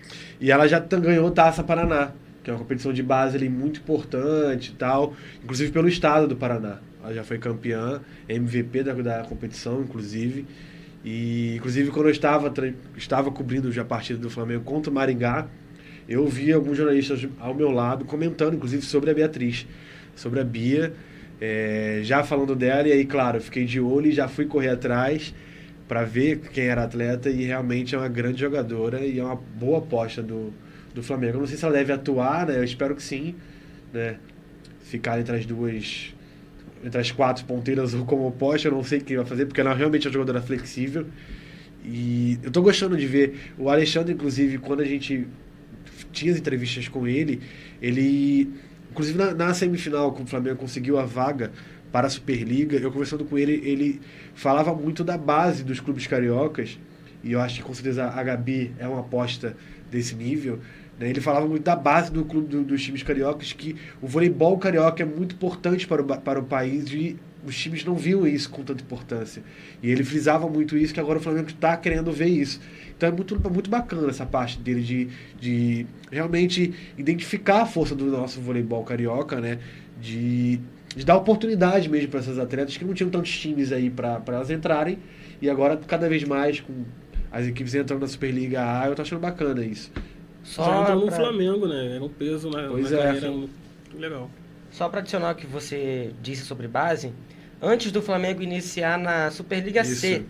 E ela já ganhou Taça Paraná, que é uma competição de base ali muito importante e tal, inclusive pelo estado do Paraná. Ela já foi campeã, MVP da, da competição, inclusive. E, inclusive, quando eu estava, estava cobrindo já a partida do Flamengo contra o Maringá, eu vi alguns jornalistas ao meu lado comentando, inclusive, sobre a Beatriz, sobre a Bia, é, já falando dela. E aí, claro, fiquei de olho e já fui correr atrás para ver quem era atleta e realmente é uma grande jogadora e é uma boa aposta do, do Flamengo. Eu não sei se ela deve atuar, né? Eu espero que sim, né? Ficar entre as duas, entre as quatro ponteiras ou como oposta, eu não sei o que vai fazer, porque ela realmente é uma jogadora flexível. E eu tô gostando de ver o Alexandre, inclusive, quando a gente tinha as entrevistas com ele, ele, inclusive na, na semifinal, com o Flamengo conseguiu a vaga para a Superliga, eu conversando com ele, ele falava muito da base dos clubes cariocas, e eu acho que com certeza a Gabi é uma aposta desse nível. Né? Ele falava muito da base do clube do, dos times cariocas, que o voleibol carioca é muito importante para o, para o país e os times não viam isso com tanta importância. E ele frisava muito isso, que agora o Flamengo está querendo ver isso. Então é muito, muito bacana essa parte dele de, de realmente identificar a força do nosso voleibol carioca, né? De de dar oportunidade mesmo para essas atletas que não tinham tantos times aí para elas entrarem. E agora, cada vez mais, com as equipes entrando na Superliga A, eu tô achando bacana isso. Só Já entrou no pra... Flamengo, né? É um peso na, pois na é. carreira muito legal. Só para adicionar o que você disse sobre base, antes do Flamengo iniciar na Superliga isso. C,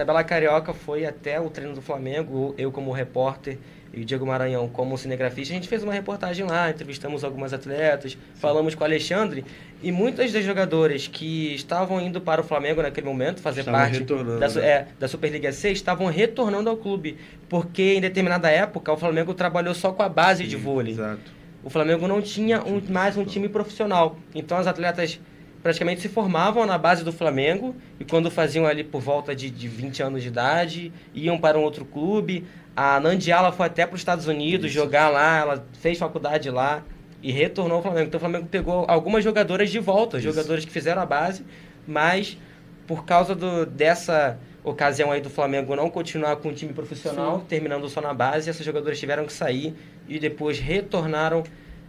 tabela carioca foi até o treino do Flamengo, eu como repórter e o Diego Maranhão como cinegrafista, a gente fez uma reportagem lá, entrevistamos algumas atletas, Sim. falamos com o Alexandre, e muitas das jogadoras que estavam indo para o Flamengo naquele momento, fazer estavam parte da, né? é, da Superliga C, estavam retornando ao clube, porque em determinada época o Flamengo trabalhou só com a base Sim, de vôlei. Exato. O Flamengo não tinha um, mais um time profissional, então as atletas praticamente se formavam na base do Flamengo e quando faziam ali por volta de, de 20 anos de idade, iam para um outro clube, a Nandiala foi até para os Estados Unidos Isso. jogar lá, ela fez faculdade lá e retornou ao Flamengo. Então o Flamengo pegou algumas jogadoras de volta, Isso. jogadoras que fizeram a base, mas por causa do, dessa ocasião aí do Flamengo não continuar com o time profissional, Sim. terminando só na base, essas jogadoras tiveram que sair e depois retornaram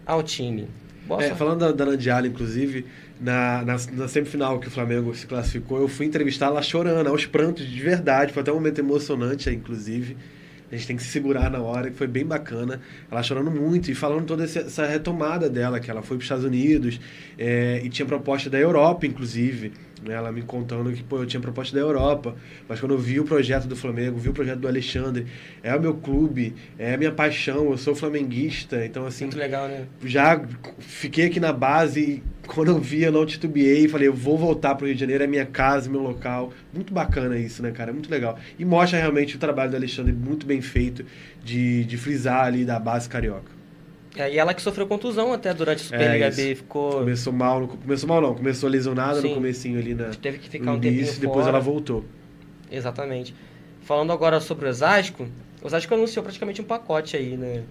ao time. É, falando da, da Nandiala, inclusive, na, na, na, semifinal que o Flamengo se classificou, eu fui entrevistá-la chorando, aos prantos de verdade, foi até um momento emocionante, inclusive. A gente tem que se segurar na hora, que foi bem bacana. Ela chorando muito e falando toda essa retomada dela, que ela foi para os Estados Unidos é, e tinha proposta da Europa, inclusive. Né? Ela me contando que pô, eu tinha proposta da Europa, mas quando eu vi o projeto do Flamengo, vi o projeto do Alexandre, é o meu clube, é a minha paixão, eu sou flamenguista, então assim. Muito legal, né? Já fiquei aqui na base e quando eu vi, eu não titubeei, falei, eu vou voltar para o Rio de Janeiro, é minha casa, meu local. Muito bacana isso, né, cara? Muito legal. E mostra realmente o trabalho do Alexandre muito bem feito de, de frisar ali da base carioca. É, e ela que sofreu contusão até durante a Superliga é, B, ficou... Começou mal, começou mal não, começou lesionada Sim. no comecinho ali na... Teve que ficar um tempinho fora. depois ela voltou. Exatamente. Falando agora sobre o Osasco, o Osasco anunciou praticamente um pacote aí, né,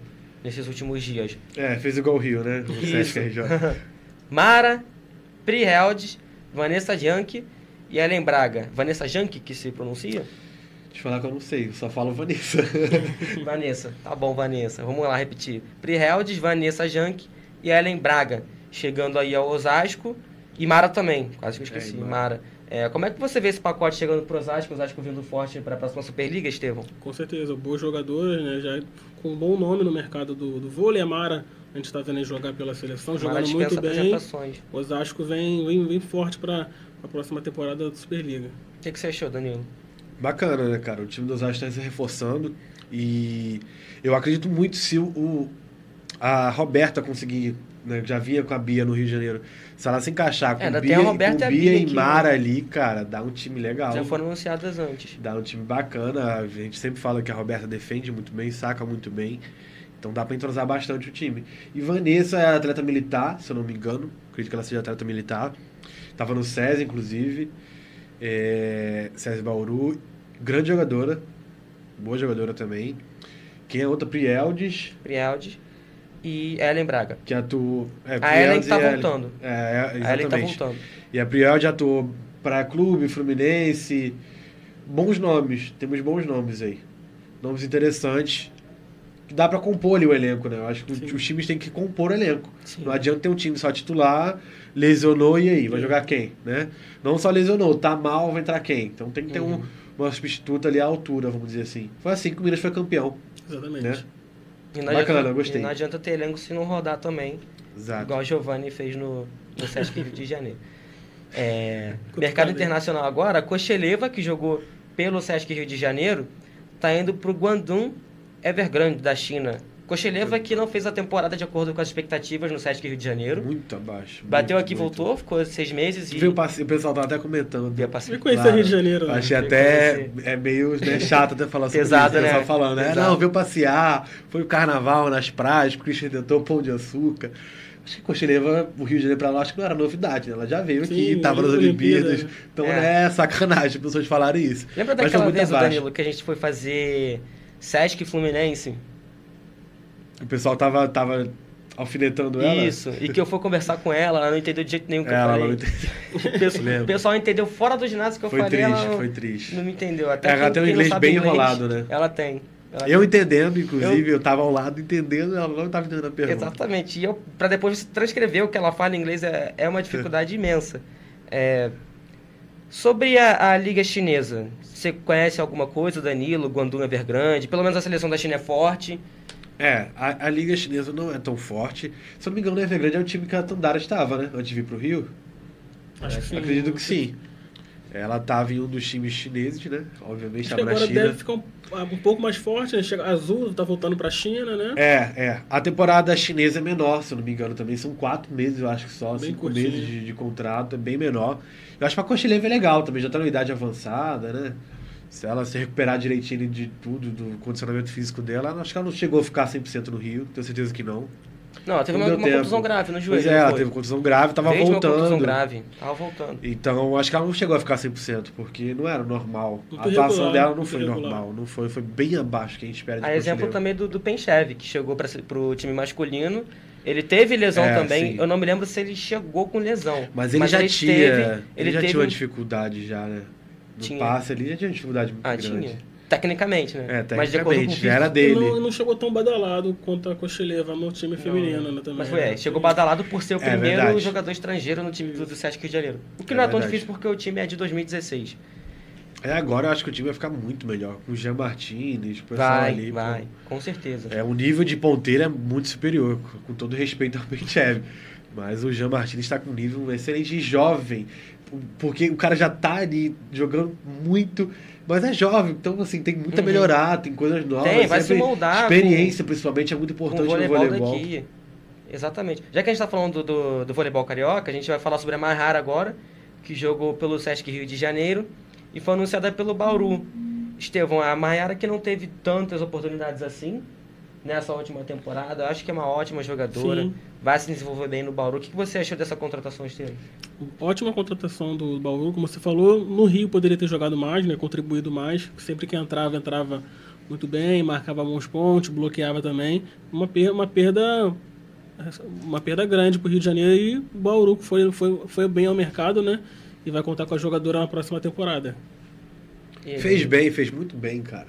nesses últimos dias. É, fez igual o Rio, né? O RJ. Mara, Pri Heldes, Vanessa Janke e Ellen Braga. Vanessa Janke, que se pronuncia? Deixa eu falar que eu não sei, eu só falo Vanessa. Vanessa, tá bom, Vanessa. Vamos lá repetir. Priheldes, Vanessa Jank e Ellen Braga. Chegando aí ao Osasco. E Mara também, quase que eu esqueci. É, Mara. É, como é que você vê esse pacote chegando pro Osasco, o Osasco vindo forte para a próxima Superliga, Estevão? Com certeza, bons jogadores, né? Já com um bom nome no mercado do, do vôlei. A Mara, a gente está vendo ele jogar pela seleção, Mara jogando muito bem. O Osasco vem, vem, vem forte para a próxima temporada da Superliga. O que, que você achou, Danilo? Bacana, né, cara? O time do Osasco está se reforçando e eu acredito muito se o, a Roberta conseguir né, já vinha com a Bia no Rio de Janeiro. Se ela se encaixar com, É, Bia, com e Bia Bia e Mara né? ali, cara, dá um time legal. Já foram anunciadas antes. Dá um time bacana. A gente sempre fala que a Roberta defende muito bem, saca muito bem. Então dá pra entrosar bastante o time. E Vanessa é atleta militar, se eu não me engano. Acredito que ela seja atleta militar. Tava no SESI, inclusive. É... SESI Bauru. Grande jogadora. Boa jogadora também. Quem é outra? Prieldes, Prieldes e Ellen Braga. que atuou. É, A Ellen Prieldes que tá e Ellen. voltando. É, é, A Ellen tá exatamente. voltando. E a Priel já atuou para Clube, Fluminense. Bons nomes, temos bons nomes aí. Nomes interessantes. Que dá para compor ali o elenco, né? Eu acho que Sim. os times têm que compor o elenco. Sim. Não adianta ter um time só titular, lesionou e aí? Vai jogar quem, né? Não só lesionou, tá mal, vai entrar quem? Então tem que ter um, Uhum. Uma substituta ali à altura, vamos dizer assim. Foi assim que o Minas foi campeão. Exatamente. Né? E não Bacana, adianta, gostei. E não adianta ter elenco se não rodar também, Exato. igual o Giovanni fez no, no Sesc Rio de Janeiro. É, mercado internacional agora, a Cocheleva, que jogou pelo Sesc Rio de Janeiro, tá indo pro Guangdong Evergrande da China. Cocheleva que não fez a temporada de acordo com as expectativas no Sesc Rio de Janeiro. Muito abaixo. Bateu muito, aqui, muito. voltou, ficou seis meses e Veio passe- O pessoal tava até comentando. veio passeio. Me conhecer Claro. Rio de Janeiro. né? Achei até é meio né, chato até falar sobre Pesado, isso. né? Só falando, né? Não, veio passear, foi o carnaval nas praias, Cristo Redentor, pão de açúcar. Acho que Cochileva, o Rio de Janeiro pra lá, acho que não era novidade, né? Ela já veio aqui, Sim, tava nas Olimpíada. Olimpíadas. Então, É. né, sacanagem as pessoas falarem isso. Lembra daquela vez. Danilo, que a gente foi fazer Sesc Fluminense? O pessoal tava, tava alfinetando ela. Isso, e que eu fui conversar com ela, ela não entendeu de jeito nenhum que Ela eu falei. não entendeu. O pessoal- entendeu fora do ginásio que eu Foi falei, triste, ela não, foi triste. não me entendeu. Até ela tem um inglês bem enrolado, né? Ela tem. Ela Eu tem. entendendo, inclusive, eu... tava ao lado entendendo, ela não tava entendendo a pergunta. Exatamente. E eu, pra depois você transcrever o que ela fala em inglês é, é uma dificuldade imensa. É, sobre a, a Liga Chinesa, você conhece alguma coisa, Danilo, Guangdong Evergrande? Pelo menos a seleção da China é forte. É, a, a Liga Chinesa não é tão forte. Se eu não me engano, o Evergrande é o time que a Tandara estava, né? Antes de vir pro Rio. Acho que sim. Acredito que sim. Ela estava em um dos times chineses, né? Obviamente estava na agora China. deve ficar um, um pouco mais forte, né? Chega, Azul tá voltando pra China, né? É, é. A temporada chinesa é menor, se eu não me engano, também. São quatro meses, eu acho que só. Bem cinco curtinho. meses de, de contrato, é bem menor. Eu acho que a Cochileva é legal também, já tá na idade avançada, né? Se ela se recuperar direitinho de tudo, do condicionamento físico dela, acho que ela não chegou a ficar 100% no Rio, tenho certeza que não. Não, ela teve Não uma, uma contusão grave no joelho. Pois é, não ela foi? teve contusão grave, tava Veio de uma contusão voltando. grave. Tava voltando. Então, acho que ela não chegou a ficar 100%, porque não era normal. Muito a atuação dela não muito foi irregular. normal, não foi, foi bem abaixo que a gente espera de A exemplo também do, do Penchev, que chegou para o time masculino. Ele teve lesão É, também. sim. Eu não me lembro se ele chegou com lesão. Mas ele já tinha, teve- ele, ele já teve tinha uma um- dificuldade já, né? No Tinha. passe ali já tinha dificuldade muito Ah, grande. tinha. Tecnicamente, né? É, Mas de acordo com o tecnicamente, já era dele. não, não chegou tão badalado quanto a Cochileva no time feminino, né? Também. Mas foi, é, chegou badalado por ser o É primeiro verdade. jogador estrangeiro no time do, do Sesc Rio de Janeiro. O que É não é tão verdade. difícil porque o time é de 2016. É, agora eu acho que o time vai ficar muito melhor. Com o Jean Martinez, o pessoal Vai, ali. pô. vai, com certeza. É, o nível de ponteiro é muito superior, com todo respeito ao Penchev. Mas o Jean Martinez está com um nível excelente e jovem. Porque o cara já tá ali jogando muito, mas é jovem, então assim, tem muito a Uhum. melhorar, tem coisas novas. Tem, vai se moldar Experiência, principalmente, é muito com importante voleibol, no voleibol. daqui. Exatamente. Já que a gente está falando do, do, do voleibol carioca, a gente vai falar sobre a Mahara agora, que jogou pelo Sesc Rio de Janeiro e foi anunciada pelo Bauru. Estevão, a Mayara que não teve tantas oportunidades assim nessa última temporada, acho que é uma ótima jogadora, Sim. vai se desenvolver bem no Bauru. O que você achou dessa contratação, Estevão? Ótima contratação do Bauru, como você falou. No Rio poderia ter jogado mais, né? Contribuído mais. Sempre que entrava, entrava muito bem, marcava bons pontos, bloqueava também. Uma perda, uma perda, uma perda grande para o Rio de Janeiro e o Bauru foi, foi, foi bem ao mercado, né? E vai contar com a jogadora na próxima temporada. Fez bem, fez muito bem, cara.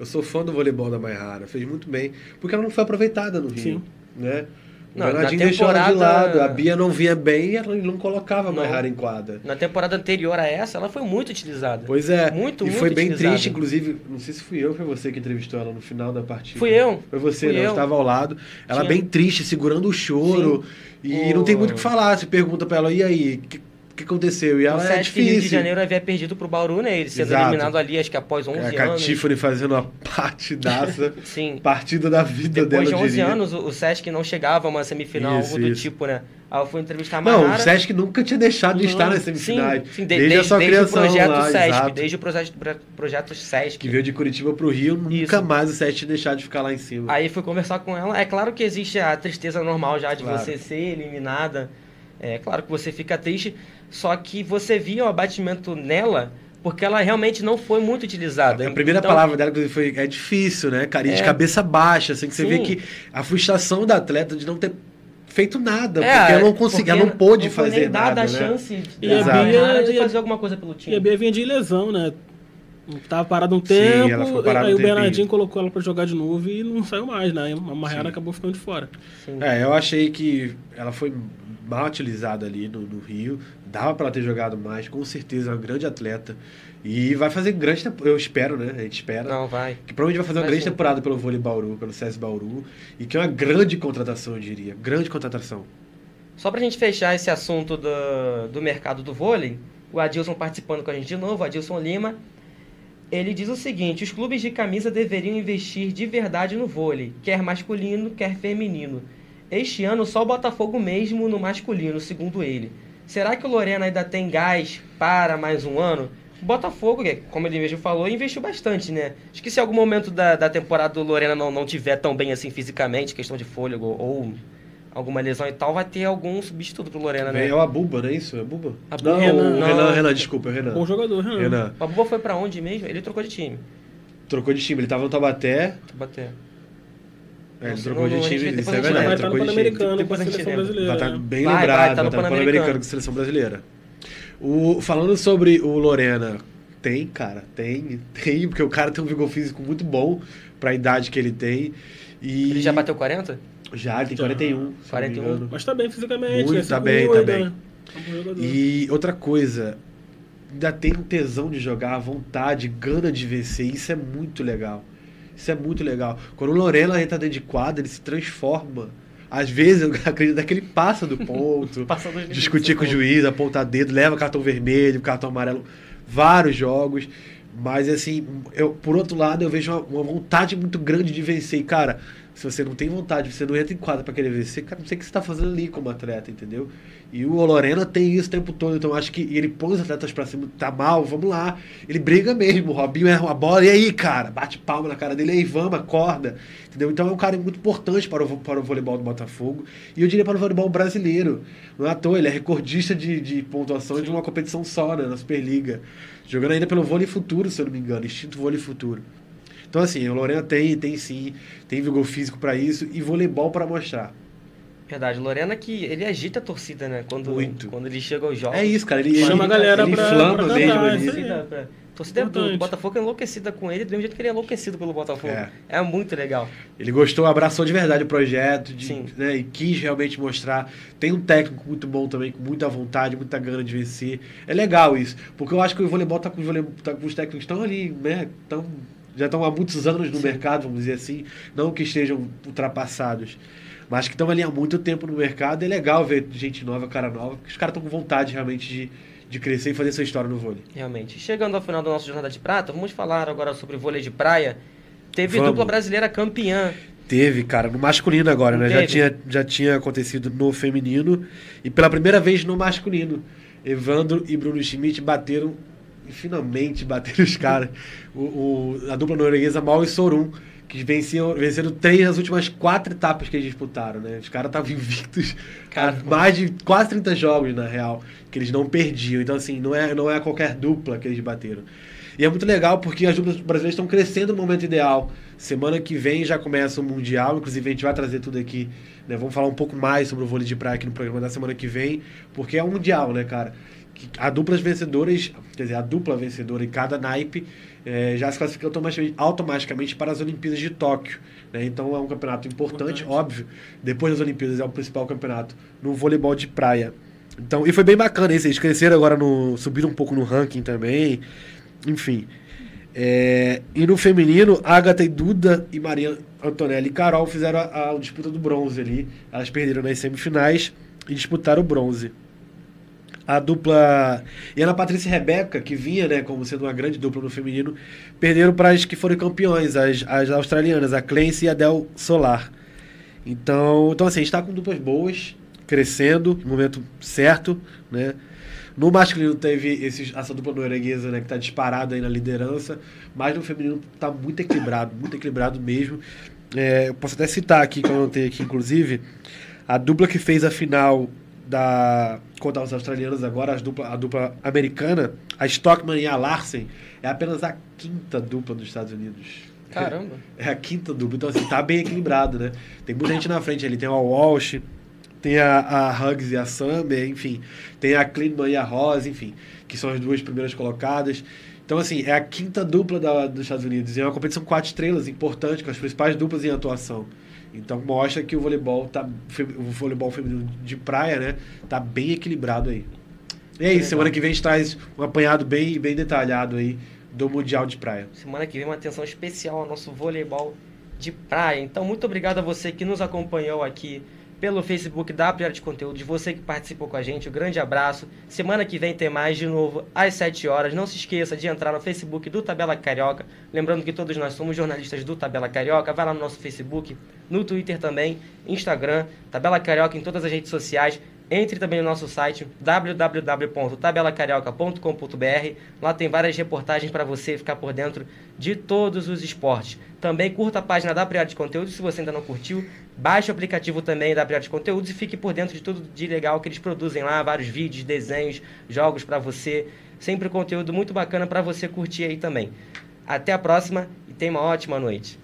Eu sou fã do voleibol da Maihara, fez muito bem. Porque ela não foi aproveitada no Rio, Sim. né? O Não, na Bernardinho deixou ela de temporada- lado, a Bia não vinha bem e ela não colocava a. Maihara em quadra. Na temporada anterior a essa, ela foi muito utilizada. Pois é, Muito, e muito foi bem utilizada. triste, inclusive, não sei se fui eu ou foi você que entrevistou ela no final da partida. Fui eu. Foi você, Fui né? Eu eu. estava ao lado. Ela Tinha- bem triste, segurando o choro. E O- não tem muito o que falar. Você pergunta pra ela, e aí, que, que aconteceu? E ela o é Sesc Rio de difícil. Janeiro havia perdido pro Bauru, né? Ele sendo Exato. eliminado ali, acho que após 11 É, anos. a Catífone fazendo uma partidaça. Sim. partida da vida Depois dela, de eu 11 diria. anos, o o Sesc não chegava a uma semifinal, Isso, algo do isso. tipo, né? Aí eu fui entrevistar a Não, Manara. o Sesc nunca tinha deixado de Não, estar nas Sim, semifinais. sim, de- desde, desde, a sua desde o criação projeto lá, Sesc, exato. desde o projeto, pro- projeto Sesc. Que veio de Curitiba pro Rio, nunca Isso. mais o Sesc tinha deixado de ficar lá em cima. Aí fui conversar com ela. É claro que existe a tristeza normal já de Claro. você ser eliminada. É claro que você fica triste, só que você via o abatimento nela porque ela realmente não foi muito utilizada. A primeira Então, palavra dela inclusive, foi é difícil, né? Cara, e de É. cabeça baixa, assim, que você Sim. vê que a frustração da atleta de não ter feito nada, é, porque ela não conseguiu, ela não pôde foi fazer nem dada nada, a né? chance E da a Bia- de e a- fazer alguma coisa pelo time. E a Bia vinha de lesão, né? Tava parado um Sim, tempo, ela ficou parada aí um o Bernardinho tempinho. colocou ela pra jogar de novo e não saiu mais, né? A Marrera acabou ficando de fora. Sim. É, eu achei que ela foi mal utilizada ali no, no Rio. Dava pra ela ter jogado mais, com certeza, é uma grande atleta. E vai fazer grande eu espero, né? A gente espera. Não, vai. Que provavelmente vai fazer uma Vai grande sim. temporada pelo vôlei Bauru, pelo CS Bauru. E que é uma grande contratação, eu diria. Grande contratação. Só pra gente fechar esse assunto do, do mercado do vôlei, o Adilson participando com a gente de novo, o Adilson Lima, ele diz o seguinte: os clubes de camisa deveriam investir de verdade no vôlei, quer masculino, quer feminino. Este ano só o Botafogo mesmo no masculino, segundo ele. Será que o Lorena ainda tem gás para mais um ano? O Botafogo, como ele mesmo falou, investiu bastante, né? Acho que se algum momento da, da temporada do Lorena não, não tiver tão bem assim fisicamente, questão de fôlego ou alguma lesão e tal, vai ter algum substituto pro Lorena, né? É o Abuba, não é isso? É Abuba? A não, Buba, o não. Renan, Renan, desculpa, é o Renan. Bom jogador, Renan. Renan. O Abuba foi pra onde mesmo? Ele trocou de time. Trocou de time, ele tava no Tabaté. Bater. É, time, gente- isso depois é gente Vai verdade. estar no Trocou de time. Pan-Americano com a seleção. Vai brasileira. estar bem Vai, vai, lembrado, tá vai no estar no Pan-Americano. Com a seleção brasileira. O, falando sobre o Lorena, tem, cara, tem, tem, porque o cara tem um vigor físico muito bom pra idade que ele tem. E Ele já bateu 40? Já, ele tem Já. 41. se não me 41. engano. Mas tá bem fisicamente, Muito? Se tá bem, tá bem. né? E outra coisa, ainda tem um tesão de jogar, vontade, gana de vencer. Isso é muito legal. Isso é muito legal. Quando o Lorena entra dentro de quadra, ele se transforma. Às vezes, eu acredito que ele passa do ponto. Passa minutos, discutir com o juiz, apontar dedo, leva cartão vermelho, cartão amarelo, vários jogos. Mas assim, eu, por outro lado, eu vejo uma, uma vontade muito grande de vencer. E, cara, se você não tem vontade, você não entra em quadra pra querer vencer, cara, não sei o que você tá fazendo ali como atleta, entendeu? E o Lorena tem isso o tempo todo, então acho que ele põe os atletas pra cima, tá mal, vamos lá. Ele briga mesmo, o Robinho erra a bola, e aí, cara, bate palma na cara dele, e aí, vamos, acorda. Entendeu? Então é um cara muito importante para o, para o voleibol do Botafogo. E eu diria para o voleibol brasileiro. Não é à toa, ele é recordista de, de pontuação de uma competição só, né, na Superliga. Jogando ainda pelo vôlei futuro, se eu não me engano, instinto vôlei futuro. Então, assim, o Lorena tem, tem sim, tem vigor físico para isso e voleibol para mostrar. Verdade, Lorena que ele agita a torcida, né? Quando, Muito. quando ele chega aos jogos. É isso, cara. Ele, Chama ele, a galera ele pra- inflama pra mesmo ali. Torcida, pra- torcida do. Botafogo é enlouquecida com ele, do mesmo jeito que ele é enlouquecido pelo Botafogo. É. É, muito legal. Ele gostou, abraçou de verdade o projeto, de, Sim. né, e quis realmente mostrar. Tem um técnico muito bom também, com muita vontade, muita gana de vencer. É legal isso, porque eu acho que o voleibol tá com os, vole- tá com os técnicos estão ali, né? Tão, já estão há muitos anos no mercado, vamos dizer assim, não que estejam ultrapassados. Mas que estão ali há muito tempo no mercado, é legal ver gente nova, cara nova, porque os caras estão com vontade realmente de, de crescer e fazer sua história no vôlei. Realmente. Chegando ao final da nossa jornada de prata, vamos falar agora sobre vôlei de praia. Teve Vamos. dupla brasileira campeã. Teve, cara, no masculino agora, né? Já tinha, já tinha acontecido no feminino e pela primeira vez no masculino. Evandro e Bruno Schmidt bateram, e finalmente bateram os caras. O, o- a dupla norueguesa Mal e Sorum, que venciam, venceram três das últimas quatro etapas que eles disputaram, né? Os caras estavam invictos Cara, mais de quase 30 jogos, na real, que eles não perdiam. Então, assim, não é, não é qualquer dupla que eles bateram. E é muito legal porque as duplas brasileiras estão crescendo no momento ideal. Semana que vem já começa o Mundial, inclusive a gente vai trazer tudo aqui. Né? Vamos falar um pouco mais sobre o vôlei de praia aqui no programa da semana que vem, porque é um Mundial, né, cara? A duplas vencedoras, quer dizer, a dupla vencedora em cada naipe eh, já se classifica automaticamente, automaticamente para as Olimpíadas de Tóquio. Né? Então é um campeonato importante, Importante. óbvio. Depois das Olimpíadas é o principal campeonato no voleibol de praia. Então, e foi bem bacana isso. Eles cresceram agora no. subiram um pouco no ranking também. Enfim. É, e no feminino, Agatha e Duda e Maria Antonelli e Carol fizeram a, a disputa do bronze ali. Elas perderam nas semifinais e disputaram o bronze. A dupla. E Ana Patrícia e Rebeca, que vinha, né, como sendo uma grande dupla no feminino, perderam para as que foram campeões, as, as australianas, a Clancy e a Del Solar. Então, então assim, a está com duplas boas, crescendo, no momento certo, né? No masculino teve esse, essa dupla norueguesa, né, que está disparada aí na liderança, mas no feminino está muito equilibrado, muito equilibrado mesmo. É, eu posso até citar aqui, que eu anotei aqui, inclusive, a dupla que fez a final da contra os australianos agora, a dupla, a dupla americana, a Stockman e a Larsen, é apenas a quinta dupla dos Estados Unidos. Caramba! É, é a quinta dupla, então assim, tá bem equilibrado, né? Tem muita gente na frente ali, tem o Walsh, tem a, a Hugs e a Summer, enfim, tem a Kleinman e a Rose, enfim, que são as duas primeiras colocadas. Então, assim, é a quinta dupla da, dos Estados Unidos. E é uma competição com quatro estrelas, importante, com as principais duplas em atuação. Então mostra que o voleibol tá o voleibol feminino de praia, né, tá bem equilibrado aí. E é isso, semana que vem a gente traz um apanhado bem bem detalhado aí do Mundial de Praia. Semana que vem uma atenção especial ao nosso voleibol de praia. Então muito obrigado a você que nos acompanhou aqui pelo Facebook da Priori de Conteúdo, você que participou com a gente, um grande abraço. Semana que vem tem mais de novo, às 7 horas. Não se esqueça de entrar no Facebook do Tabela Carioca. Lembrando que todos nós somos jornalistas do Tabela Carioca. Vai lá no nosso Facebook, no Twitter também, Instagram, Tabela Carioca em todas as redes sociais. Entre também no nosso site www.tabelacarioca.com.br. Lá tem várias reportagens para você ficar por dentro de todos os esportes. Também curta a página da Priori de Conteúdos se você ainda não curtiu. Baixe o aplicativo também da Priori de Conteúdos e fique por dentro de tudo de legal que eles produzem lá, vários vídeos, desenhos, jogos para você. Sempre conteúdo muito bacana para você curtir aí também. Até a próxima e tenha uma ótima noite.